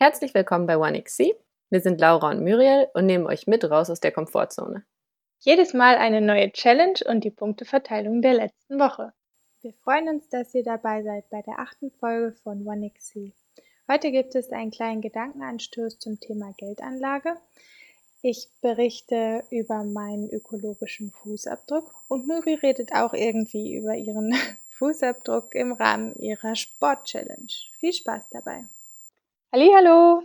Herzlich willkommen bei OneXC. Wir sind Laura und Muriel und nehmen euch mit raus aus der Komfortzone. Jedes Mal eine neue Challenge und die Punkteverteilung der letzten Woche. Wir freuen uns, dass ihr dabei seid bei der achten Folge von OneXC. Heute gibt es einen kleinen Gedankenanstoß zum Thema Geldanlage. Ich berichte über meinen ökologischen Fußabdruck und Muri redet auch irgendwie über ihren Fußabdruck im Rahmen ihrer Sport-Challenge. Viel Spaß dabei! Hallo.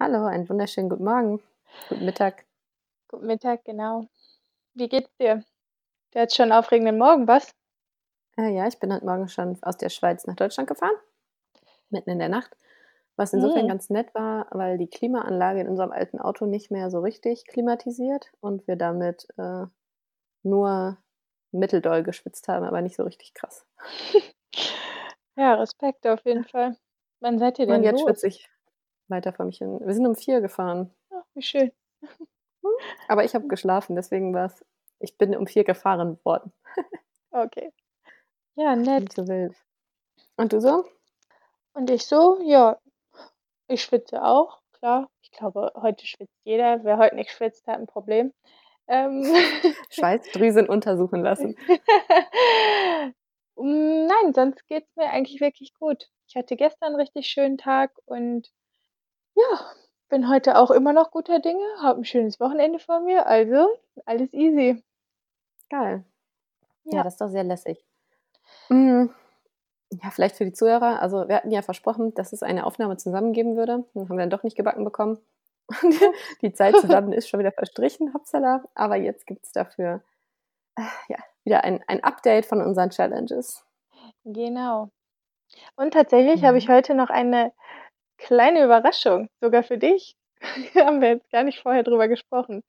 Hallo, einen wunderschönen guten Morgen. Guten Mittag. Guten Mittag, genau. Wie geht's dir? Du hast schon einen aufregenden Morgen, was? Äh, ja, ich bin heute Morgen schon aus der Schweiz nach Deutschland gefahren, mitten in der Nacht, was insofern Hm. ganz nett war, weil die Klimaanlage in unserem alten Auto nicht mehr so richtig klimatisiert und wir damit äh, nur mitteldoll geschwitzt haben, aber nicht so richtig krass. Ja, Respekt auf jeden Fall. Wann seid ihr Und denn jetzt los? schwitze ich weiter vor mich hin. Wir sind um vier gefahren, Ach, wie schön. aber ich habe geschlafen, deswegen war es, ich bin um vier gefahren worden. Okay. Ja, nett. Nicht so wild. Und du so? Und ich so, ja, ich schwitze auch, klar. Ich glaube, heute schwitzt jeder. Wer heute nicht schwitzt, hat ein Problem. Ähm, Schweißdrüsen untersuchen lassen. Nein, sonst geht's mir eigentlich wirklich gut. Ich hatte gestern einen richtig schönen Tag und ja, bin heute auch immer noch guter Dinge, habe ein schönes Wochenende vor mir, also alles easy. Geil. Ja, Ja. das ist doch sehr lässig. Mm, Ja, vielleicht für die Zuhörer. Also wir hatten ja versprochen, dass es eine Aufnahme zusammen geben würde. Dann haben wir dann doch nicht gebacken bekommen. Die Zeit zusammen ist schon wieder verstrichen, hoppsala. Aber jetzt gibt es dafür äh, ja, wieder ein, ein Update von unseren Challenges. Genau. Und tatsächlich habe ich Mhm. heute noch eine kleine Überraschung, sogar für dich. Haben wir jetzt gar nicht vorher drüber gesprochen.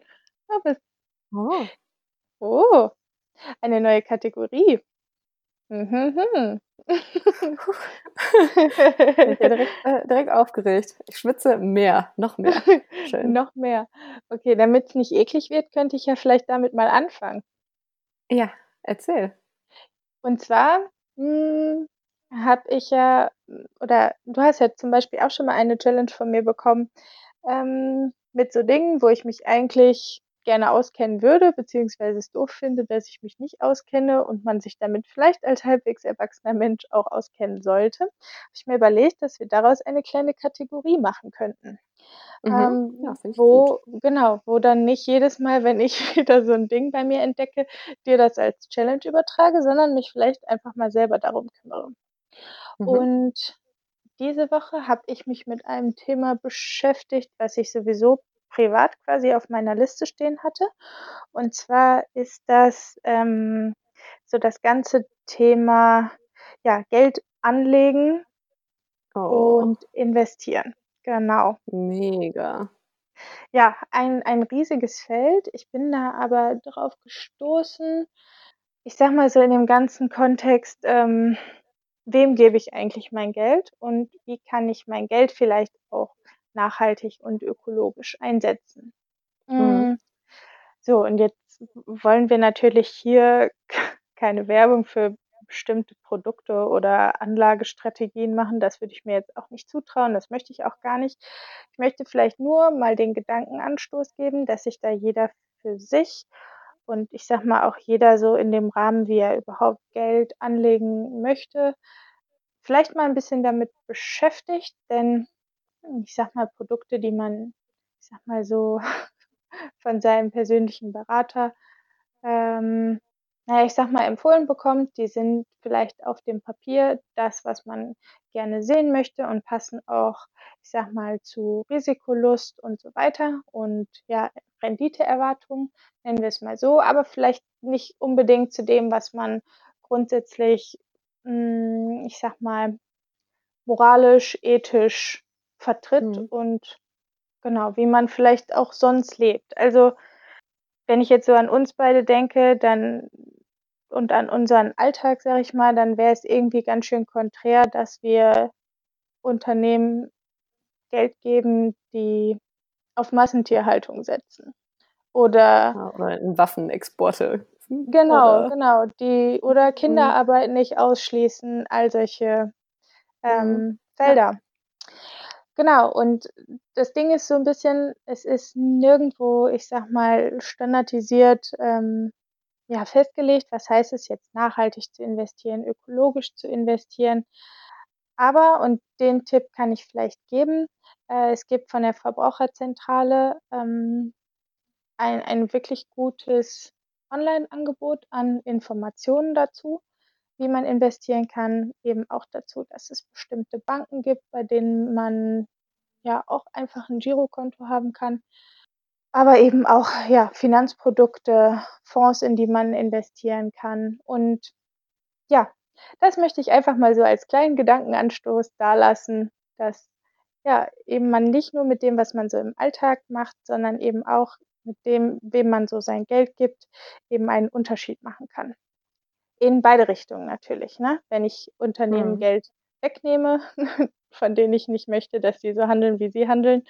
Aber es, Oh, oh, eine neue Kategorie. Mhm. bin ich ja direkt, äh, direkt aufgeregt. Ich schwitze mehr, noch mehr. Schön. Noch mehr. Okay, damit es nicht eklig wird, könnte ich ja vielleicht damit mal anfangen. Ja, erzähl. Und zwar hm, habe ich ja, oder du hast ja zum Beispiel auch schon mal eine Challenge von mir bekommen, ähm, mit so Dingen, wo ich mich eigentlich gerne auskennen würde, beziehungsweise es doof finde, dass ich mich nicht auskenne und man sich damit vielleicht als halbwegs erwachsener Mensch auch auskennen sollte. Habe ich mir überlegt, dass wir daraus eine kleine Kategorie machen könnten. Mhm. Ähm, Ja, gut. wo, genau, wo dann nicht jedes Mal, wenn ich wieder so ein Ding bei mir entdecke, dir das als Challenge übertrage, sondern mich vielleicht einfach mal selber darum kümmere. Mhm. Und diese Woche habe ich mich mit einem Thema beschäftigt, was ich sowieso privat quasi auf meiner Liste stehen hatte. Und zwar ist das ähm, so das ganze Thema ja, Geld anlegen Oh, und investieren. Genau. mega. Ja, ein, ein riesiges Feld. Ich bin da aber drauf gestoßen. Ich sag mal so in dem ganzen Kontext, ähm, wem gebe ich eigentlich mein Geld und wie kann ich mein Geld vielleicht auch nachhaltig und ökologisch einsetzen? Mhm. Mm, So, und jetzt wollen wir natürlich hier keine Werbung für bestimmte Produkte oder Anlagestrategien machen. Das würde ich mir jetzt auch nicht zutrauen. Das möchte ich auch gar nicht. Ich möchte vielleicht nur mal den Gedankenanstoß geben, dass sich da jeder für sich und ich sag mal auch jeder so in dem Rahmen, wie er überhaupt Geld anlegen möchte, vielleicht mal ein bisschen damit beschäftigt, denn ich sag mal, Produkte, die man, ich sag mal so, von seinem persönlichen Berater, ähm, naja, ich sag mal, empfohlen bekommt, die sind vielleicht auf dem Papier das, was man gerne sehen möchte und passen auch, ich sag mal, zu Risikolust und so weiter. Und ja, Renditeerwartungen, nennen wir es mal so, aber vielleicht nicht unbedingt zu dem, was man grundsätzlich, mh, ich sag mal, moralisch, ethisch vertritt Mhm. und genau, wie man vielleicht auch sonst lebt. Also, wenn ich jetzt so an uns beide denke, dann und an unseren Alltag, sage ich mal, dann wäre es irgendwie ganz schön konträr, dass wir Unternehmen Geld geben, die auf Massentierhaltung setzen. Oder Ja, oder Waffenexporte. genau, Oder genau, die oder Mhm. Kinderarbeit nicht ausschließen, all solche Mhm. ähm, Ja. Felder. Genau, und das Ding ist so 'n bisschen, es ist nirgendwo, ich sage mal, standardisiert, ähm, ja, festgelegt, was heißt es jetzt, nachhaltig zu investieren, ökologisch zu investieren. Aber, und den Tipp kann ich vielleicht geben, es gibt von der Verbraucherzentrale, ähm, ein ein wirklich gutes Onlineangebot an Informationen dazu, wie man investieren kann. Eben auch dazu, dass es bestimmte Banken gibt, bei denen man ja auch einfach 'n Girokonto haben kann. Aber eben auch, ja, Finanzprodukte, Fonds, in die man investieren kann. Und ja, das möchte ich einfach mal so als kleinen Gedankenanstoß dalassen, dass, ja, eben man nicht nur mit dem, was man so im Alltag macht, sondern eben auch mit dem, wem man so sein Geld gibt, eben einen Unterschied machen kann. In beide Richtungen natürlich, ne? Wenn ich Unternehmen Mhm. Geld wegnehme, von denen ich nicht möchte, dass sie so handeln, wie sie handeln,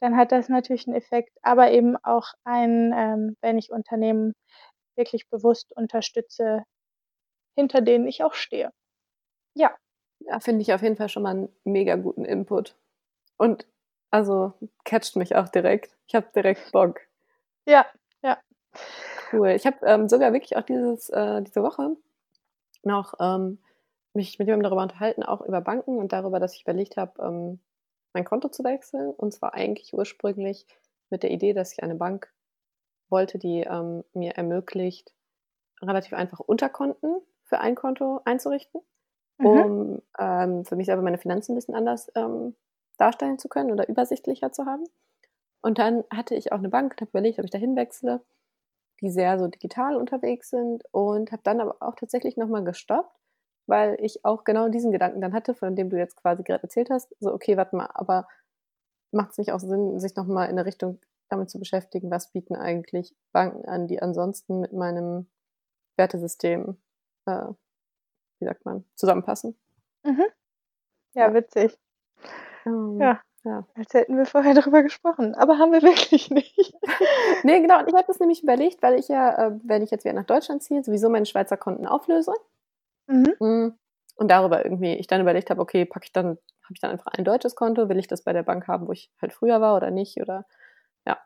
dann hat das natürlich 'n Effekt. Aber eben auch ein, ähm, wenn ich Unternehmen wirklich bewusst unterstütze, hinter denen ich auch stehe. Ja. Ja, finde ich auf jeden Fall schon mal 'n mega guten Input. Und also, catcht mich auch direkt. Ich habe direkt Bock. Ja, ja. Cool. Ich habe, ähm, sogar wirklich auch dieses äh, diese Woche noch, ähm, mich mit jemandem darüber unterhalten, auch über Banken und darüber, dass ich überlegt habe, ähm, mein Konto zu wechseln. Und zwar eigentlich ursprünglich mit der Idee, dass ich eine Bank wollte, die, ähm, mir ermöglicht, relativ einfach Unterkonten für ein Konto einzurichten, Mhm. um, ähm, für mich selber meine Finanzen 'n bisschen anders, ähm, darstellen zu können oder übersichtlicher zu haben. Und dann hatte ich auch 'ne Bank und habe überlegt, ob ich da hinwechsle, die sehr so digital unterwegs sind und habe dann aber auch tatsächlich noch mal gestoppt, weil ich auch genau diesen Gedanken dann hatte, von dem du jetzt quasi grad erzählt hast. So: „Okay, warte mal, aber macht's nicht auch Sinn, sich noch mal in 'ne Richtung damit zu beschäftigen, was bieten eigentlich Banken an, die ansonsten mit meinem Wertesystem, äh, wie sagt man, zusammenpassen?“ Mhm. Ja, Ja. witzig. Ähm, Ja, ja. als hätten wir vorher darüber gesprochen, aber haben wir wirklich nicht. Ne, genau. Und ich habe das nämlich überlegt, weil ich ja, äh, wenn ich jetzt wieder nach Deutschland ziehe, sowieso meine Schweizer Konten auflöse. Mhm. Hm, und darüber irgendwie ich dann überlegt habe: „Okay, packe ich dann habe ich dann einfach ein deutsches Konto? Will ich das bei der Bank haben, wo ich halt früher war oder nicht?“ Oder ja.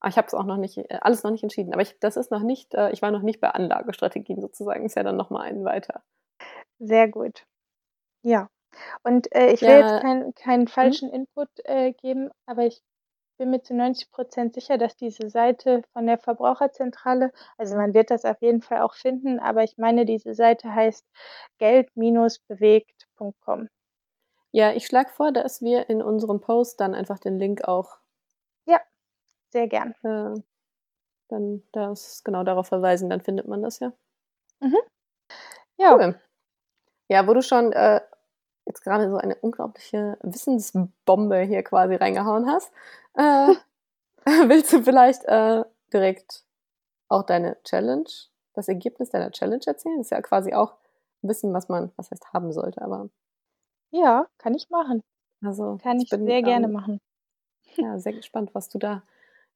Aber ich habe es auch noch nicht äh, alles noch nicht entschieden. Aber ich das ist noch nicht äh, ich war noch nicht bei Anlagestrategien sozusagen. Ist ja dann noch mal einen weiter. Sehr gut. Ja. Und, äh, ich will jetzt Ja. keinen Mhm. falschen Input, äh, geben, aber ich bin mir zu 90 % sicher, dass diese Seite von der Verbraucherzentrale also, man wird das auf jeden Fall auch finden, aber ich meine, diese Seite heißt geld-bewegt.com. Ja, ich schlage vor, dass wir in unserem Post dann einfach den Link auch Ja, sehr gern. äh, dann das genau darauf verweisen, dann findet man das ja. Mhm. Ja. Cool. Ja, wo du schon, äh, jetzt grade so eine unglaubliche Wissensbombe hier quasi reingehauen hast, äh, willst du vielleicht, äh, direkt auch deine Challenge das Ergebnis deiner Challenge erzählen? Ist ja quasi auch Wissen, was man was heißt haben sollte, aber Ja, kann ich machen. Also, Kann ich ich bin, sehr gerne ähm, machen. ja, sehr gespannt, was du da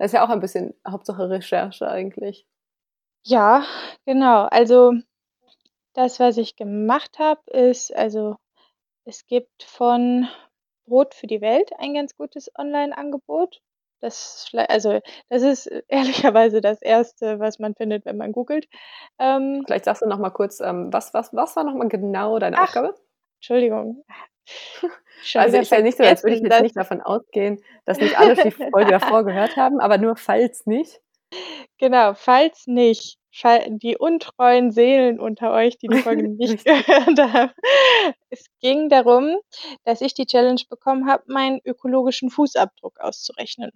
das ist ja auch ein bisschen Hauptsache Recherche eigentlich. Ja, genau. Also, das, was ich gemacht habe, ist also, es gibt von Brot für die Welt ein ganz gutes Onlineangebot. Das also, das ist ehrlicherweise das 1., was man findet, wenn man googelt. Ähm Vielleicht sagst du noch mal kurz, ähm, was was was war noch mal genau deine Ach, Aufgabe? Entschuldigung. Schon Also, ist ja nicht so, als würde ich jetzt nicht davon ausgehen, dass nicht alle die Folge davor gehört haben, aber nur falls nicht. Genau, falls nicht, fal die untreuen Seelen unter euch, die die Folge nicht gehört haben. Es ging darum, dass ich die Challenge bekommen habe, meinen ökologischen Fußabdruck auszurechnen.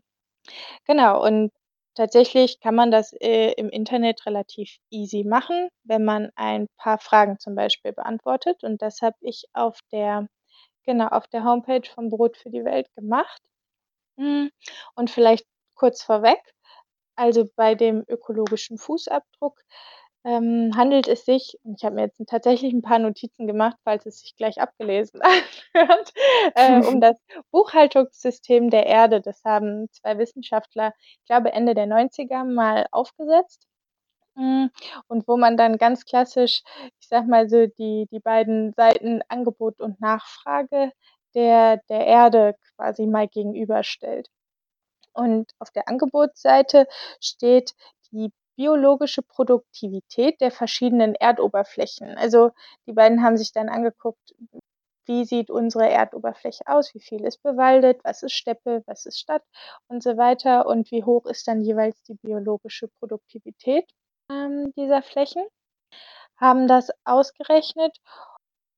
Genau, und tatsächlich kann man das, äh, im Internet relativ easy machen, wenn man ein paar Fragen zum Beispiel beantwortet. Und das habe ich auf der genau, auf der Homepage von Brot für die Welt gemacht. Hm, und vielleicht kurz vorweg, also, bei dem ökologischen Fußabdruck, ähm, handelt es sich und ich habe mir jetzt tatsächlich 'n paar Notizen gemacht, falls es sich gleich abgelesen anhört, äh, um das Buchhaltungssystem der Erde. Das haben 2 Wissenschaftler, ich glaube Ende der 90er mal aufgesetzt. Hm, und wo man dann ganz klassisch, ich sage mal so, die die beiden Seiten Angebot und Nachfrage der der Erde quasi mal gegenüberstellt. Und auf der Angebotsseite steht die biologische Produktivität der verschiedenen Erdoberflächen. Also die beiden haben sich dann angeguckt, wie sieht unsere Erdoberfläche aus, wie viel ist bewaldet, was ist Steppe, was ist Stadt und so weiter und wie hoch ist dann jeweils die biologische Produktivität ähm, dieser Flächen, haben das ausgerechnet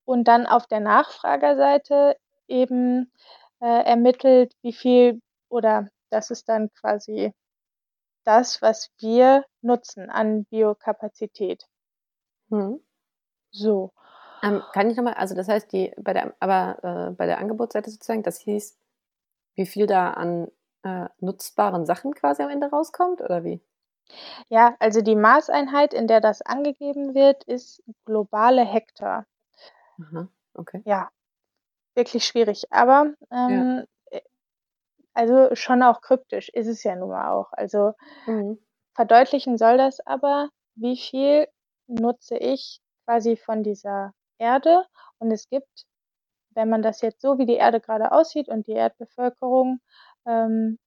und dann auf der Nachfragerseite eben äh, ermittelt, wie viel oder das ist dann quasi das, was wir nutzen an Biokapazität. Mhm. So. Ähm, kann ich nochmal, also das heißt, die bei der, aber äh, bei der Angebotsseite sozusagen, das hieß, wie viel da an äh, nutzbaren Sachen quasi am Ende rauskommt, oder wie? Ja, also die Maßeinheit, in der das angegeben wird, ist globale Hektar. Aha, okay. Ja, wirklich schwierig. Aber ähm, ja. Also schon auch kryptisch ist es ja nun mal auch. Also mhm. verdeutlichen soll das aber, wie viel nutze ich quasi von dieser Erde. Und es gibt, wenn man das jetzt so, wie die Erde gerade aussieht und die Erdbevölkerung ähm,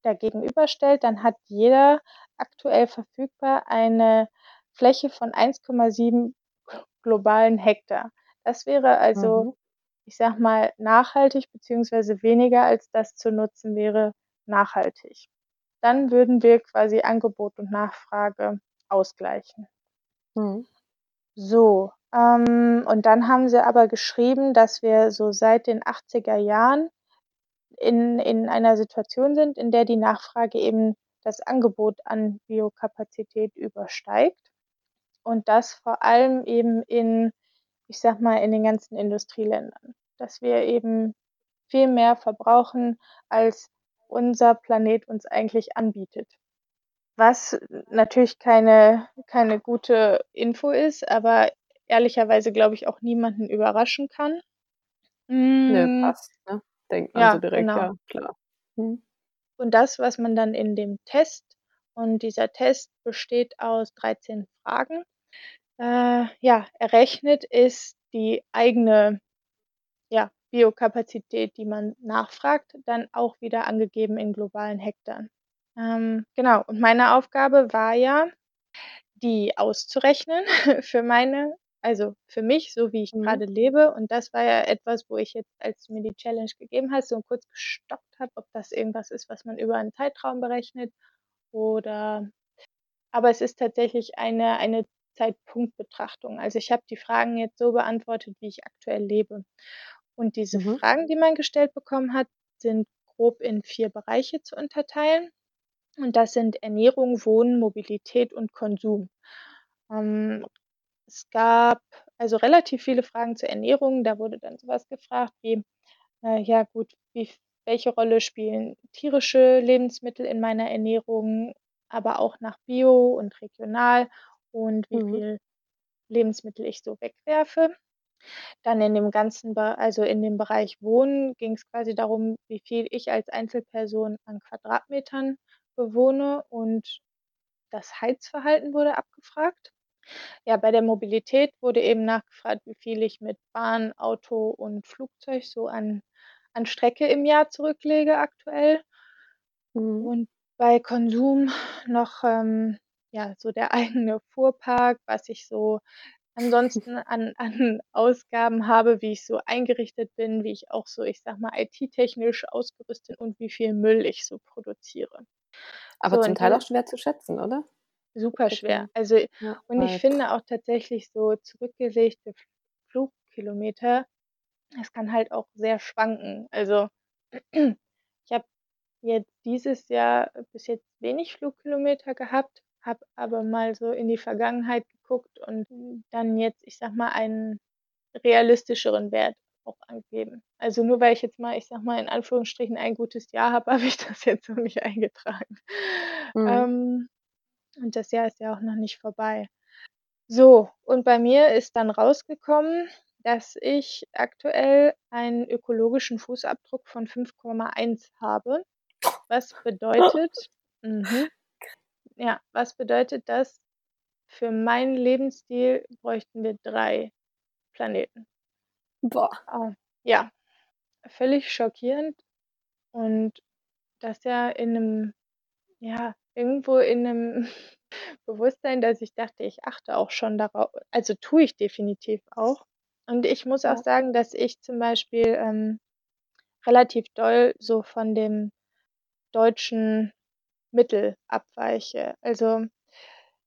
dagegenüberstellt, dann hat jeder aktuell verfügbar eine Fläche von 1,7 globalen Hektar. Das wäre also, mhm. Ich sag mal, nachhaltig, beziehungsweise weniger als das zu nutzen wäre nachhaltig. Dann würden wir quasi Angebot und Nachfrage ausgleichen. Mhm. So, ähm, und dann haben sie aber geschrieben, dass wir so seit den 80er Jahren in, in einer Situation sind, in der die Nachfrage eben das Angebot an Biokapazität übersteigt. Und das vor allem eben in, ich sag mal, in den ganzen Industrieländern. Dass wir eben viel mehr verbrauchen, als unser Planet uns eigentlich anbietet. Was natürlich keine, keine gute Info ist, aber ehrlicherweise, glaube ich, auch niemanden überraschen kann. Nö, hm. passt, ne? Denkt man Ja, so direkt, genau. ja, klar. Mhm. Und das, was man dann in dem Test und dieser Test besteht aus 13 Fragen, äh, ja, errechnet, ist die eigene, ja, Biokapazität, die man nachfragt, dann auch wieder angegeben in globalen Hektaren. Ähm, genau, und meine Aufgabe war ja, die auszurechnen für meine also für mich, so wie ich Mhm. gerade lebe. Und das war ja etwas, wo ich jetzt, als du mir die Challenge gegeben hast, so kurz gestoppt habe, ob das irgendwas ist, was man über einen Zeitraum berechnet oder aber es ist tatsächlich eine eine Zeitpunktbetrachtung. Also, ich habe die Fragen jetzt so beantwortet, wie ich aktuell lebe. Und diese Mhm. Fragen, die man gestellt bekommen hat, sind grob in vier Bereiche zu unterteilen. Und das sind Ernährung, Wohnen, Mobilität und Konsum. Ähm, es gab also relativ viele Fragen zur Ernährung. Da wurde dann sowas gefragt wie, äh, ja gut, wie welche Rolle spielen tierische Lebensmittel in meiner Ernährung, aber auch nach Bio und regional und wie Mhm. viel Lebensmittel ich so wegwerfe. Dann in dem ganzen Be also in dem Bereich Wohnen ging es quasi darum, wie viel ich als Einzelperson an Quadratmetern bewohne und das Heizverhalten wurde abgefragt. Ja, bei der Mobilität wurde eben nachgefragt, wie viel ich mit Bahn, Auto und Flugzeug so an an Strecke im Jahr zurücklege aktuell. Mhm. Und bei Konsum noch, ähm, ja, so der eigene Fuhrpark, was ich so ansonsten an an Ausgaben habe, wie ich so eingerichtet bin, wie ich auch so, ich sage mal, IT-technisch ausgerüstet und wie viel Müll ich so produziere. Aber So zum Teil auch schwer zu schätzen, oder? Super schwer. Also ja, und ich finde auch tatsächlich so zurückgelegte Flugkilometer, es kann halt auch sehr schwanken. Also, ich habe jetzt dieses Jahr bis jetzt wenig Flugkilometer gehabt, habe aber mal so in die Vergangenheit geguckt und dann jetzt, ich sage mal, einen realistischeren Wert auch angegeben. Also, nur weil ich jetzt mal, ich sage mal, in Anführungsstrichen ein gutes Jahr habe, habe ich das jetzt noch nicht eingetragen. Mhm. Ähm, und das Jahr ist ja auch noch nicht vorbei. So, und bei mir ist dann rausgekommen, dass ich aktuell einen ökologischen Fußabdruck von 5,1 habe. Was bedeutet mhm, ja, was bedeutet das? Für meinen Lebensstil bräuchten wir 3 Planeten. Boah. Ah, ja. völlig schockierend und das ja in einem ja, irgendwo in einem Bewusstsein, dass ich dachte, ich achte auch schon darauf also, tue ich definitiv auch. Und ich muss auch Ja. sagen, dass ich zum Beispiel, ähm, relativ doll so von dem deutschen Mittel abweiche. Also,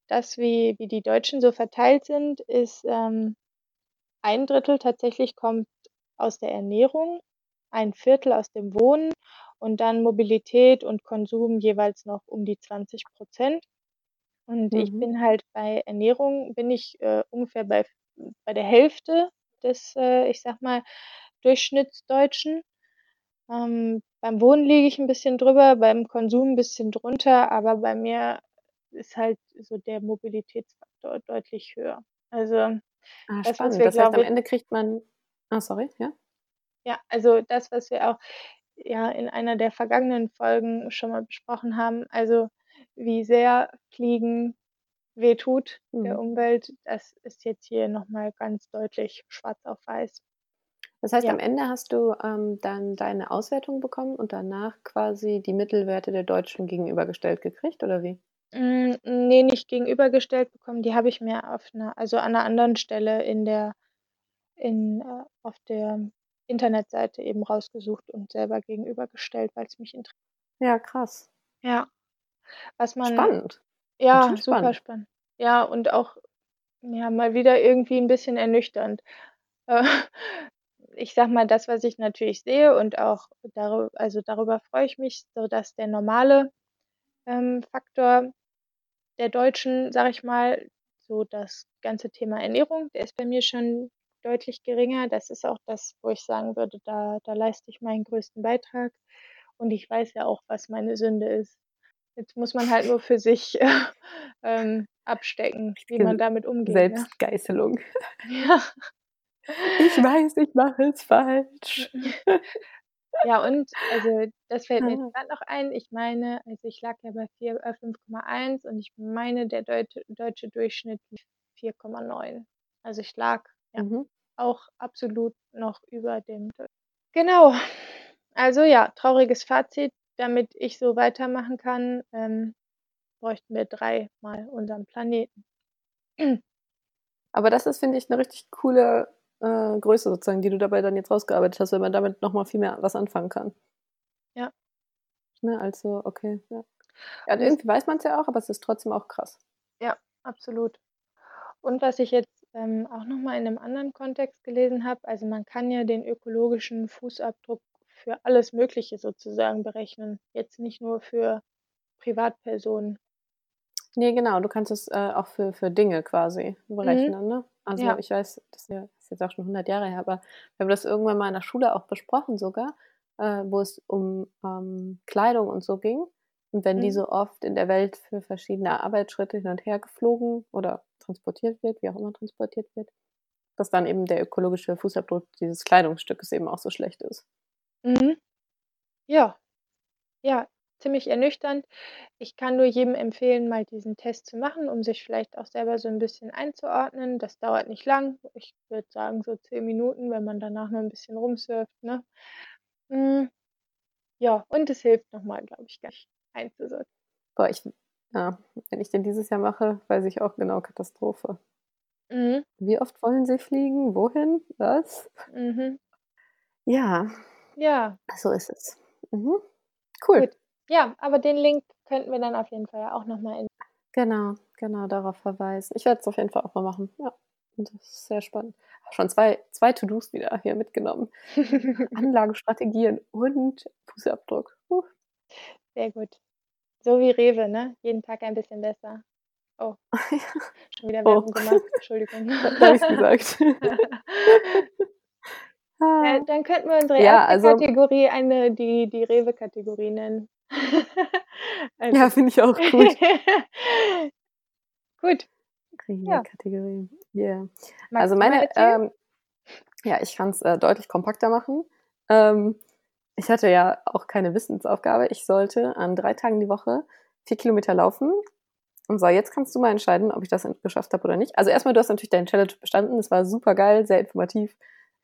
das, wie wie die Deutschen so verteilt sind, ist, ähm, 1/3 tatsächlich kommt aus der Ernährung, 1/4 aus dem Wohnen und dann Mobilität und Konsum jeweils noch um die 20% Und ich Mhm. bin halt bei Ernährung bin ich, äh, ungefähr bei bei der Hälfte des, äh, ich sage mal, Durchschnittsdeutschen. Ähm, beim Wohnen liege ich 'n bisschen drüber, beim Konsum 'n bisschen drunter, aber bei mir ist halt so der Mobilitätsfaktor deutlich höher. Also, Ah, das, was spannend. wir, Das heißt, am Ende kriegt man ah, sorry, ja? ja, also das, was wir auch, ja, in einer der vergangenen Folgen schon mal besprochen haben, also wie sehr Fliegen wehtut der Mhm. Umwelt, das ist jetzt hier noch mal ganz deutlich schwarz auf weiß. Das heißt, Ja. am Ende hast du, ähm, dann deine Auswertung bekommen und danach quasi die Mittelwerte der Deutschen gegenübergestellt gekriegt oder wie? Hm, ne, nicht gegenübergestellt bekommen, die habe ich mir auf 'ner also an 'ner anderen Stelle in der in äh, auf der Internetseite eben rausgesucht und selber gegenübergestellt, weil's mich intere Ja, krass. Ja, was man Spannend. Ja, super spannend. spannend. Ja, und auch, ja, mal wieder irgendwie 'n bisschen ernüchternd. Äh, ich sage mal, das, was ich natürlich sehe und auch darü also darüber freue ich mich, so dass der normale, ähm, Faktor der Deutschen, sage ich mal, so das ganze Thema Ernährung, der ist bei mir schon deutlich geringer. Das ist auch das, wo ich sagen würde, da da leiste ich meinen größten Beitrag. Und ich weiß ja auch, was meine Sünde ist. Jetzt muss man halt nur für sich, ähm, abstecken, wie man damit umgeht, ne? Selbstgeißelung. Ja. Ich weiß, ich mache es falsch. Ja, und also, das fällt mir jetzt Ah. grad noch ein. Ich meine, also ich lag ja bei 4 äh, 5,1 und ich meine, der deute deutsche Durchschnitt liegt 4,9. Also, ich lag, ja, Mhm. auch absolut noch über dem Genau. Also ja, trauriges Fazit. Damit ich so weitermachen kann, ähm, bräuchten wir dreimal unseren Planeten. Aber das ist, finde ich, 'ne richtig coole, äh, Größe sozusagen, die du dabei dann jetzt rausgearbeitet hast, weil man damit noch mal viel mehr was anfangen kann. Ja. Ne, also okay, ja. Ja, es irgendwie weiß man's ja auch, aber es ist trotzdem auch krass. Ja, absolut. Und was ich jetzt, ähm, auch noch mal in 'nem anderen Kontext gelesen habe, also man kann ja den ökologischen Fußabdruck für alles Mögliche sozusagen berechnen, jetzt nicht nur für Privatpersonen. Ne, genau, du kannst es, äh, auch für für Dinge quasi Mhm. berechnen, ne? Also, Ja. ich weiß, das ja ist jetzt auch schon 100 Jahre her, aber wir haben das irgendwann mal in der Schule auch besprochen sogar, äh, wo es um, ähm, Kleidung und so ging. Und wenn die Mhm. so oft in der Welt für verschiedene Arbeitsschritte hin und her geflogen oder transportiert wird, wie auch immer transportiert wird, dass dann eben der ökologische Fußabdruck dieses Kleidungsstückes eben auch so schlecht ist. Mhm. Ja. Ja, ziemlich ernüchternd. Ich kann nur jedem empfehlen, mal diesen Test zu machen, um sich vielleicht auch selber so 'n bisschen einzuordnen. Das dauert nicht lang. Ich würde sagen, so 10 Minuten, wenn man danach noch 'n bisschen rumsurft, ne? Hm, ja, und es hilft noch mal, glaube ich, gleich einzusortieren. Boah, ich ja, wenn ich den dieses Jahr mache, weiß ich auch genau, Katastrophe. Mhm. Wie oft wollen Sie fliegen? Wohin? Was? Mhm. Ja. Ja. So ist es. Mhm. Cool. Gut. Ja, aber den Link könnten wir dann auf jeden Fall ja auch noch mal in Genau, genau, darauf verweisen. Ich werde es auf jeden Fall auch mal machen, ja. Und das ist sehr spannend. Schon zwei zwei To-dos wieder hier mitgenommen. Anlagestrategien und Fußabdruck. Hu. Sehr gut. So wie Rewe, ne? Jeden Tag ein bisschen besser. Oh. Ja. Schon wieder Oh. Werbung gemacht. Entschuldigung. Habe ich's gesagt. Ja, dann könnten wir unsere Ja, 1. also Kategorie eine die die Rewe-Kategorie nennen. Also Ja, finde ich auch gut. Gut. Ja. Rewe-Kategorie, yeah. Also Magst meine, ähm ja, ich kann's, äh, deutlich kompakter machen. Ähm, ich hatte ja auch keine Wissensaufgabe. Ich sollte an 3 Tagen die Woche 4 Kilometer laufen. Und so, jetzt kannst du mal entscheiden, ob ich das geschafft habe oder nicht. Also erst mal, du hast natürlich deine Challenge bestanden. Das war supergeil, sehr informativ.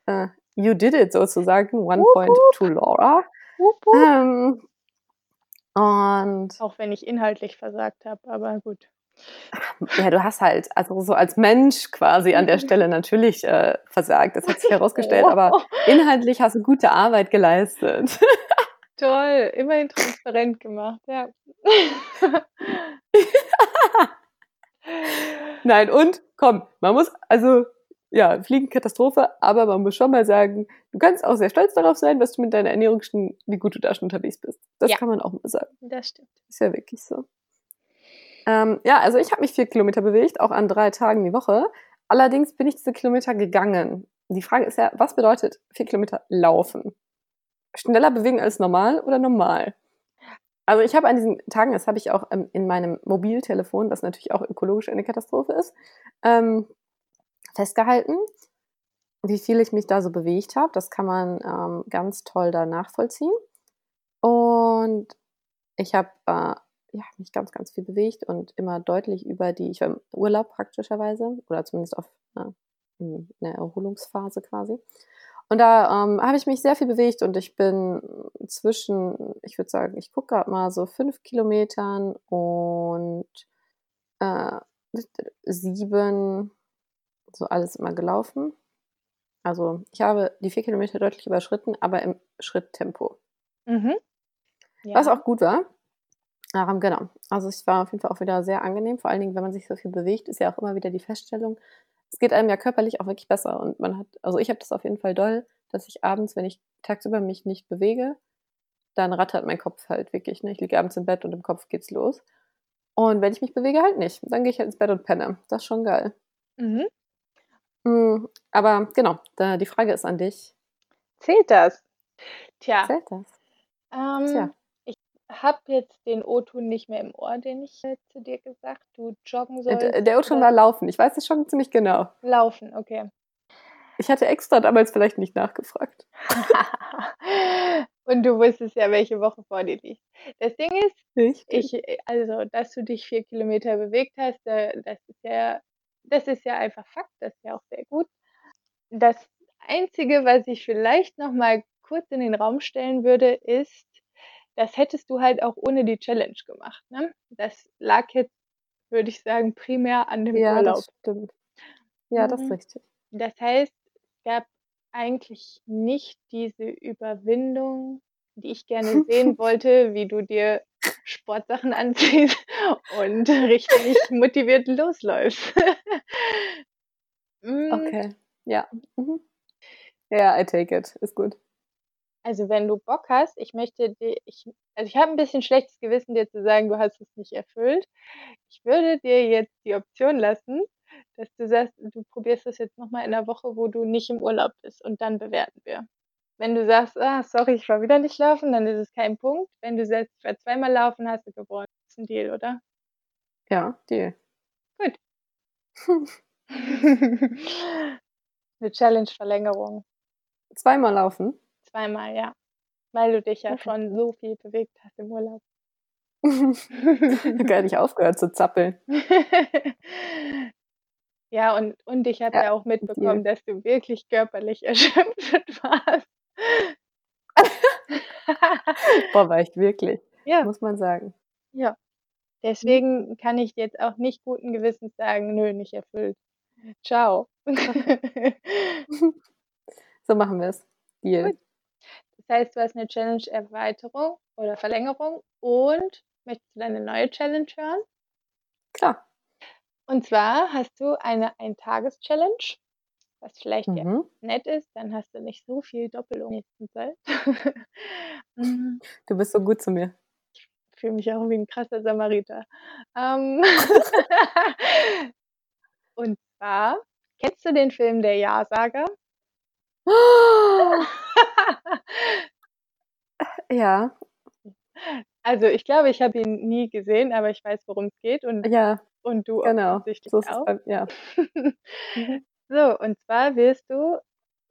Äh, you did it sozusagen. One Wup, point wup. to Laura. Wup. Ähm, und Auch wenn ich inhaltlich versagt habe, aber gut. ja, du hast halt, also so als Mensch quasi an der Stelle natürlich äh, versagt. Das hat sich herausgestellt, aber Oh, inhaltlich hast du gute Arbeit geleistet. toll, immerhin transparent gemacht, ja. Nein, und komm, man muss, also ja, Fliegenkatastrophe, aber man muss schon mal sagen, du kannst auch sehr stolz darauf sein, dass du mit deiner Ernährung schon, wie gut du da schon unterwegs bist. Das Ja. kann man auch mal sagen. Das stimmt. Ist ja wirklich so. Ähm, ja, also ich habe mich vier Kilometer bewegt, auch an drei Tagen die Woche. Allerdings bin ich diese Kilometer gegangen. Die Frage ist ja, was bedeutet vier Kilometer laufen? Schneller bewegen als normal oder normal? Also ich habe an diesen Tagen, das habe ich auch ähm, in meinem Mobiltelefon, das natürlich auch ökologisch eine Katastrophe ist, ähm, festgehalten, wie viel ich mich da so bewegt habe. Das kann man ähm, ganz toll da nachvollziehen. Und ich habe äh, ja, mich ganz, ganz viel bewegt und immer deutlich über die, ich war im Urlaub praktischerweise, oder zumindest auf äh, in einer Erholungsphase quasi. Und da ähm, habe ich mich sehr viel bewegt und ich bin zwischen, ich würde sagen, ich gucke gerade mal so fünf Kilometern und äh, sieben, so alles immer gelaufen. Also ich habe die vier Kilometer deutlich überschritten, aber im Schritttempo. Mhm. Ja. Was auch gut war. Ähm, genau. Also es war auf jeden Fall auch wieder sehr angenehm. Vor allen Dingen, wenn man sich so viel bewegt, ist ja auch immer wieder die Feststellung, es geht einem ja körperlich auch wirklich besser. Und man hat, also ich habe das auf jeden Fall doll, dass ich abends, wenn ich tagsüber mich nicht bewege, dann rattert mein Kopf halt wirklich. Ne? Ich liege abends im Bett und im Kopf geht's los. Und wenn ich mich bewege, halt nicht. Dann gehe ich halt ins Bett und penne. Das ist schon geil. Mhm. Mm, aber genau, da, die Frage ist an dich. Zählt das? Tja, Zählt das? ähm, Tja. ich habe jetzt den O-Ton nicht mehr im Ohr, den ich äh, zu dir gesagt, du joggen sollst. Äh, Der Outro oder war laufen. Ich weiß es schon ziemlich genau. Laufen, okay. Ich hatte extra damals vielleicht nicht nachgefragt. Und du wusstest ja, welche Woche vor dir liegt. Das Ding ist, ich, äh, also, dass du dich vier Kilometer bewegt hast, das ist ja, das ist ja einfach Fakt, das ist ja auch sehr gut. Das Einzige, was ich vielleicht noch mal kurz in den Raum stellen würde, ist, das hättest du halt auch ohne die Challenge gemacht. Ne? Das lag jetzt, würde ich sagen, primär an dem Ja, Urlaub. das stimmt. Ja, das ist Mhm. richtig. Das heißt, es gab eigentlich nicht diese Überwindung, die ich gerne sehen wollte, wie du dir Sportsachen anziehst und richtig motiviert losläufst. Mm, Okay. Ja. Mhm. Ja, I take it. Ist gut. Also wenn du Bock hast, ich möchte dir, ich, also ich habe ein bisschen schlechtes Gewissen, dir zu sagen, du hast es nicht erfüllt. Ich würde dir jetzt die Option lassen, dass du sagst, du probierst das jetzt nochmal in der Woche, wo du nicht im Urlaub bist und dann bewerten wir. Wenn du sagst, ah, sorry, ich war wieder nicht laufen, dann ist es kein Punkt. Wenn du sagst, ich war zweimal laufen, hast du gewonnen. Das ist ein Deal, oder? Ja, Deal. Gut. Eine Challenge-Verlängerung. Zweimal laufen. Zweimal, ja. Weil du dich ja Okay. schon so viel bewegt hast im Urlaub. Gar nicht aufgehört zu zappeln. ja, und, und ich habe Ja, ja auch mitbekommen, dass du wirklich körperlich erschöpft warst. Boah, war ich wirklich. ja, Muss man sagen. ja. Deswegen kann ich jetzt auch nicht guten Gewissens sagen, nö, nicht erfüllt. Ciao. So machen wir es. Deal. Gut. Das heißt, du hast eine Challenge-Erweiterung oder Verlängerung und möchtest du deine neue Challenge hören? Klar. Und zwar hast du eine Ein-Tages-Challenge, was vielleicht ja Mhm. nett ist, dann hast du nicht so viel Doppelung Zeit. Mm, Du bist so gut zu mir. Fühle mich auch wie ein krasser Samariter. Ähm, und zwar, kennst du den Film Der Ja-Sager? Ja, Also ich glaube, ich habe ihn nie gesehen, aber ich weiß, worum es geht und, ja, und du genau. offensichtlich So auch. bei, ja. So, und zwar wirst du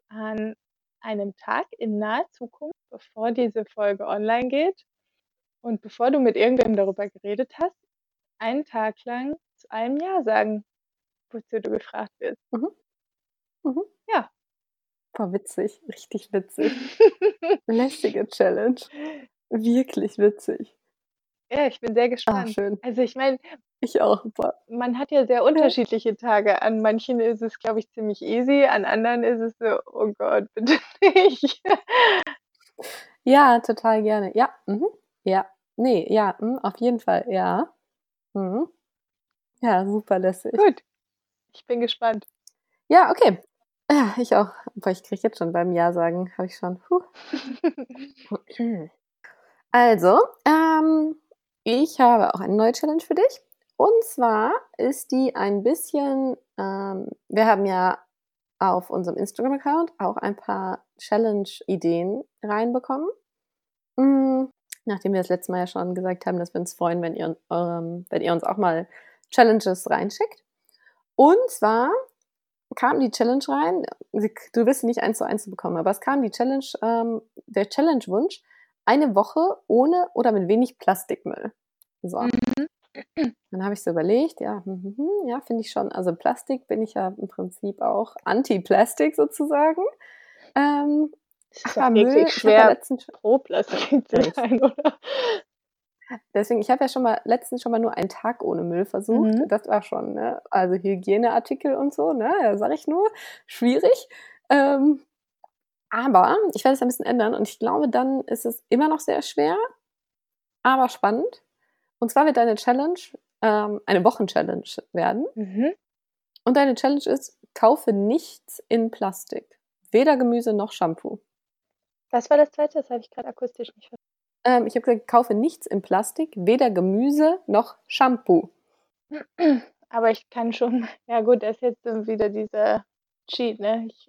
an einem Tag in naher Zukunft, bevor diese Folge online geht und bevor du mit irgendwem darüber geredet hast, einen Tag lang zu einem Ja sagen, wozu du gefragt wirst. Mhm. Mhm. Ja. Boah, witzig, richtig witzig. Lästige Challenge. Wirklich witzig. Ja, ich bin sehr Ah, gespannt. schön. Also, ich meine Ich auch, boah. man hat ja sehr unterschiedliche Tage. An manchen ist es, glaube ich, ziemlich easy, an anderen ist es so: „Oh Gott, bitte nicht.“ Ja, total gerne. Ja, mhm, ja. Ne, ja, mhm, auf jeden Fall, ja. Mhm. Ja, super lässig. Gut. Ich bin gespannt. Ja, okay. Ja, ich auch. Boah, ich kriege jetzt schon beim Ja sagen habe ich schon, huh. Also, ähm, ich habe auch eine neue Challenge für dich. Und zwar ist die ein bisschen ähm, wir haben ja auf unserem Instagram-Account auch ein paar Challenge-Ideen reinbekommen. Hm, nachdem wir das letzte Mal ja schon gesagt haben, dass wir uns freuen, wenn ihr, ähm, wenn ihr uns auch mal Challenges reinschickt. Und zwar kam die Challenge rein, du wirst sie nicht eins zu eins bekommen, aber es kam die Challenge, ähm, der Challenge-Wunsch, eine Woche ohne oder mit wenig Plastikmüll. So. Mhm. Dann habe ich so überlegt, ja, hm, hm, hm, ja, finde ich schon. Also Plastik bin ich ja im Prinzip auch Anti-Plastik sozusagen. Ähm, ist aber Müll, wirklich ja schwer, letztens schon pro Plastik zu sein, oder? Deswegen, ich habe ja schon mal letztens schon mal nur einen Tag ohne Müll versucht. Mhm. Das war schon, ne? Also Hygieneartikel und so, ne? Da sage ich nur, schwierig. Ähm, aber ich werde es ein bisschen ändern und ich glaube, dann ist es immer noch sehr schwer, aber spannend. Und zwar wird deine Challenge ähm, eine Wochen-Challenge werden. Mhm. Und deine Challenge ist, kaufe nichts in Plastik. Weder Gemüse noch Shampoo. Was war das Zweite? Das habe ich gerade akustisch nicht verstanden. Ähm, ich habe gesagt, kaufe nichts in Plastik, weder Gemüse noch Shampoo. Aber ich kann schon ja gut, das ist jetzt wieder dieser Cheat, ne? Ich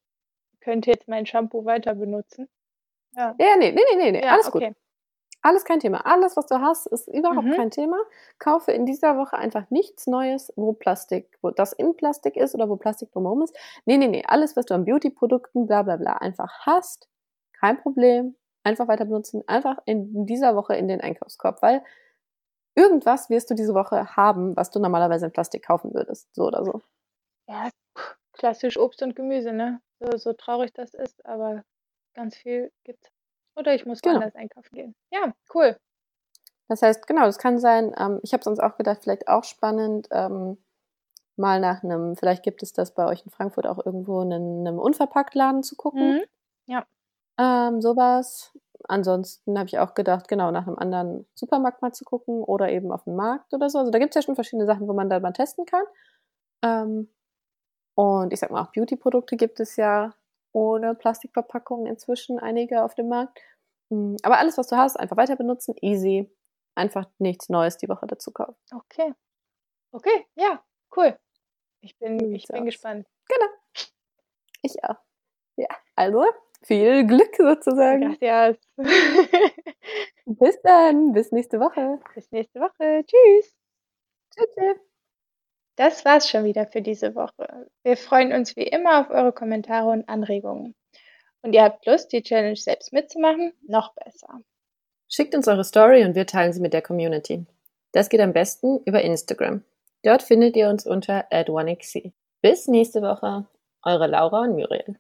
könnte jetzt mein Shampoo weiter benutzen. Ja. Ja, nee, nee, nee, nee, nee. Ja, alles gut. Alles kein Thema. Alles, was du hast, ist überhaupt Mhm. kein Thema. Kaufe in dieser Woche einfach nichts Neues, wo Plastik, wo das in Plastik ist oder wo Plastik drumherum ist. Nee, nee, nee. Alles, was du an Beauty-Produkten, bla, bla, bla, einfach hast, kein Problem. Einfach weiter benutzen. Einfach in dieser Woche in den Einkaufskorb, weil irgendwas wirst du diese Woche haben, was du normalerweise in Plastik kaufen würdest. So oder so. Ja, klassisch Obst und Gemüse, ne? So, so traurig das ist, aber ganz viel gibt's. Oder ich muss Genau. woanders einkaufen gehen. Ja, cool. Das heißt, genau, das kann sein, ähm, ich habe sonst auch gedacht, vielleicht auch spannend, ähm, mal nach einem, vielleicht gibt es das bei euch in Frankfurt auch irgendwo in einem Unverpacktladen zu gucken. Mhm. Ja. Ähm, sowas. Ansonsten habe ich auch gedacht, genau, nach einem anderen Supermarkt mal zu gucken oder eben auf dem Markt oder so. Also da gibt es ja schon verschiedene Sachen, wo man da mal testen kann. Ähm, und ich sag mal, auch Beauty-Produkte gibt es ja ohne Plastikverpackung inzwischen einige auf dem Markt. Mm, Aber alles, was du hast, einfach weiter benutzen, easy. Einfach nichts Neues die Woche dazu kaufen. Okay. Okay, ja, cool. Ich bin, So ich bin gespannt. Genau. Ich auch. Ja, also viel Glück sozusagen. Gracias. Bis dann, bis nächste Woche. Bis nächste Woche. Tschüss. Tschüss. tschüss. Das war's schon wieder für diese Woche. Wir freuen uns wie immer auf eure Kommentare und Anregungen. Und ihr habt Lust, die Challenge selbst mitzumachen? Noch besser. Schickt uns eure Story und wir teilen sie mit der Community. Das geht am besten über Instagram. Dort findet ihr uns unter @1xc. Bis nächste Woche, eure Laura und Muriel.